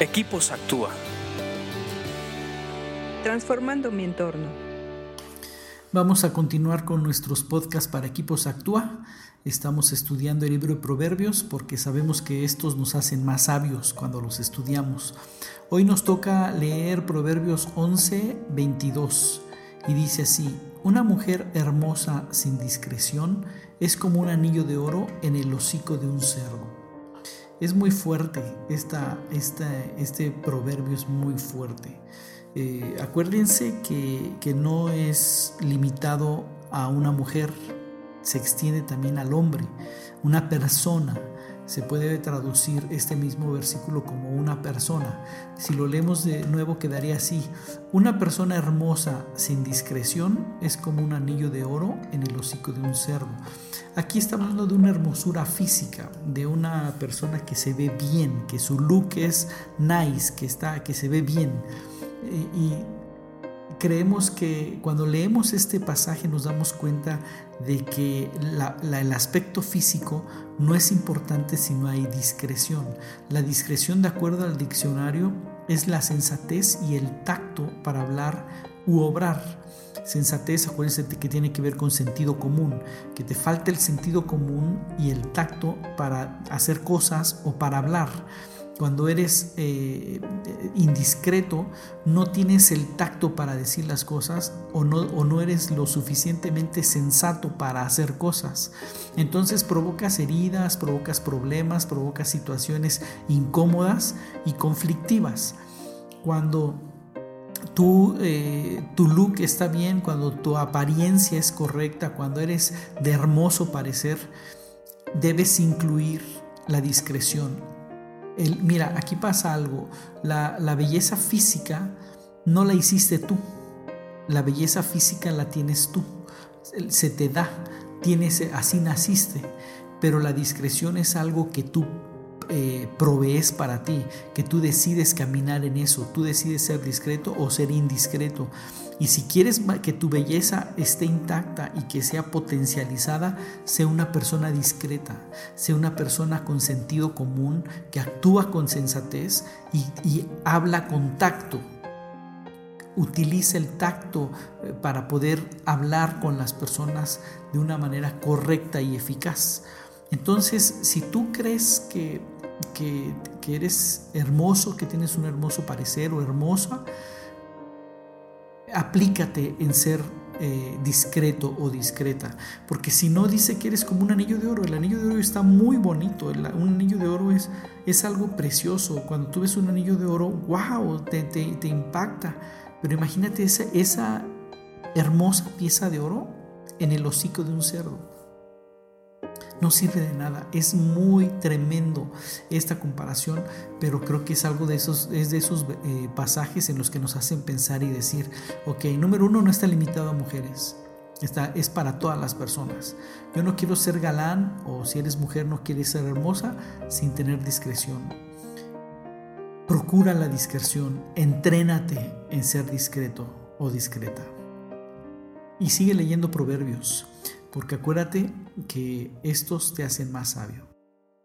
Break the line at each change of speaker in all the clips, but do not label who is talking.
Equipos Actúa.
Transformando mi entorno.
Vamos a continuar con nuestros podcasts para Equipos Actúa. Estamos estudiando el libro de Proverbios porque sabemos que estos nos hacen más sabios cuando los estudiamos. Hoy nos toca leer Proverbios 11, 22 y dice así, una mujer hermosa sin discreción es como un anillo de oro en el hocico de un cerdo. Es muy fuerte, esta, este proverbio es muy fuerte. Eh, acuérdense que, que no es limitado a una mujer, se extiende también al hombre, una persona se puede traducir este mismo versículo como una persona. Si lo leemos de nuevo quedaría así. Una persona hermosa sin discreción es como un anillo de oro en el hocico de un cerdo. Aquí está hablando de una hermosura física, de una persona que se ve bien, que su look es nice, que, está, que se ve bien. y creemos que cuando leemos este pasaje nos damos cuenta de que el aspecto físico no es importante si no hay discreción. La discreción, de acuerdo al diccionario, es la sensatez y el tacto para hablar u obrar. Sensatez, acuérdense que tiene que ver con sentido común, que te falta el sentido común y el tacto para hacer cosas o para hablar. Cuando eres eh, indiscreto, no tienes el tacto para decir las cosas o no, o no eres lo suficientemente sensato para hacer cosas. Entonces provocas heridas, provocas problemas, provocas situaciones incómodas y conflictivas. Cuando tu, eh, tu look está bien, cuando tu apariencia es correcta, cuando eres de hermoso parecer, debes incluir la discreción mira, aquí pasa algo. La, la belleza física no la hiciste tú. La belleza física la tienes tú. Se te da. Tienes, así naciste. Pero la discreción es algo que tú eh, provees para ti, que tú decides caminar en eso, tú decides ser discreto o ser indiscreto. Y si quieres que tu belleza esté intacta y que sea potencializada, sea una persona discreta, sea una persona con sentido común, que actúa con sensatez y, y habla con tacto. Utiliza el tacto eh, para poder hablar con las personas de una manera correcta y eficaz. Entonces, si tú crees que que, eres hermoso, que tienes un hermoso parecer o hermosa, aplícate en ser eh, discreto o discreta, porque si no dice que eres como un anillo de oro, el anillo de oro está muy bonito, un anillo de oro es, es algo precioso, cuando tú ves un anillo de oro, wow, te, te, impacta, pero imagínate esa, esa hermosa pieza de oro en el hocico de un cerdo no sirve de nada. Es muy tremendo esta comparación, pero creo que es algo de esos, es de esos eh, pasajes en los que nos hacen pensar y decir, ok, número uno no está limitado a mujeres. Está, es para todas las personas. Yo no quiero ser galán o si eres mujer no quieres ser hermosa sin tener discreción. Procura la discreción, entrénate en ser discreto o discreta. Y sigue leyendo proverbios porque acuérdate que estos te hacen más sabio.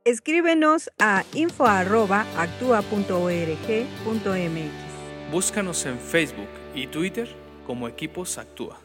Escríbenos a info.actua.org.mx.
Búscanos en Facebook y Twitter como Equipos Actúa.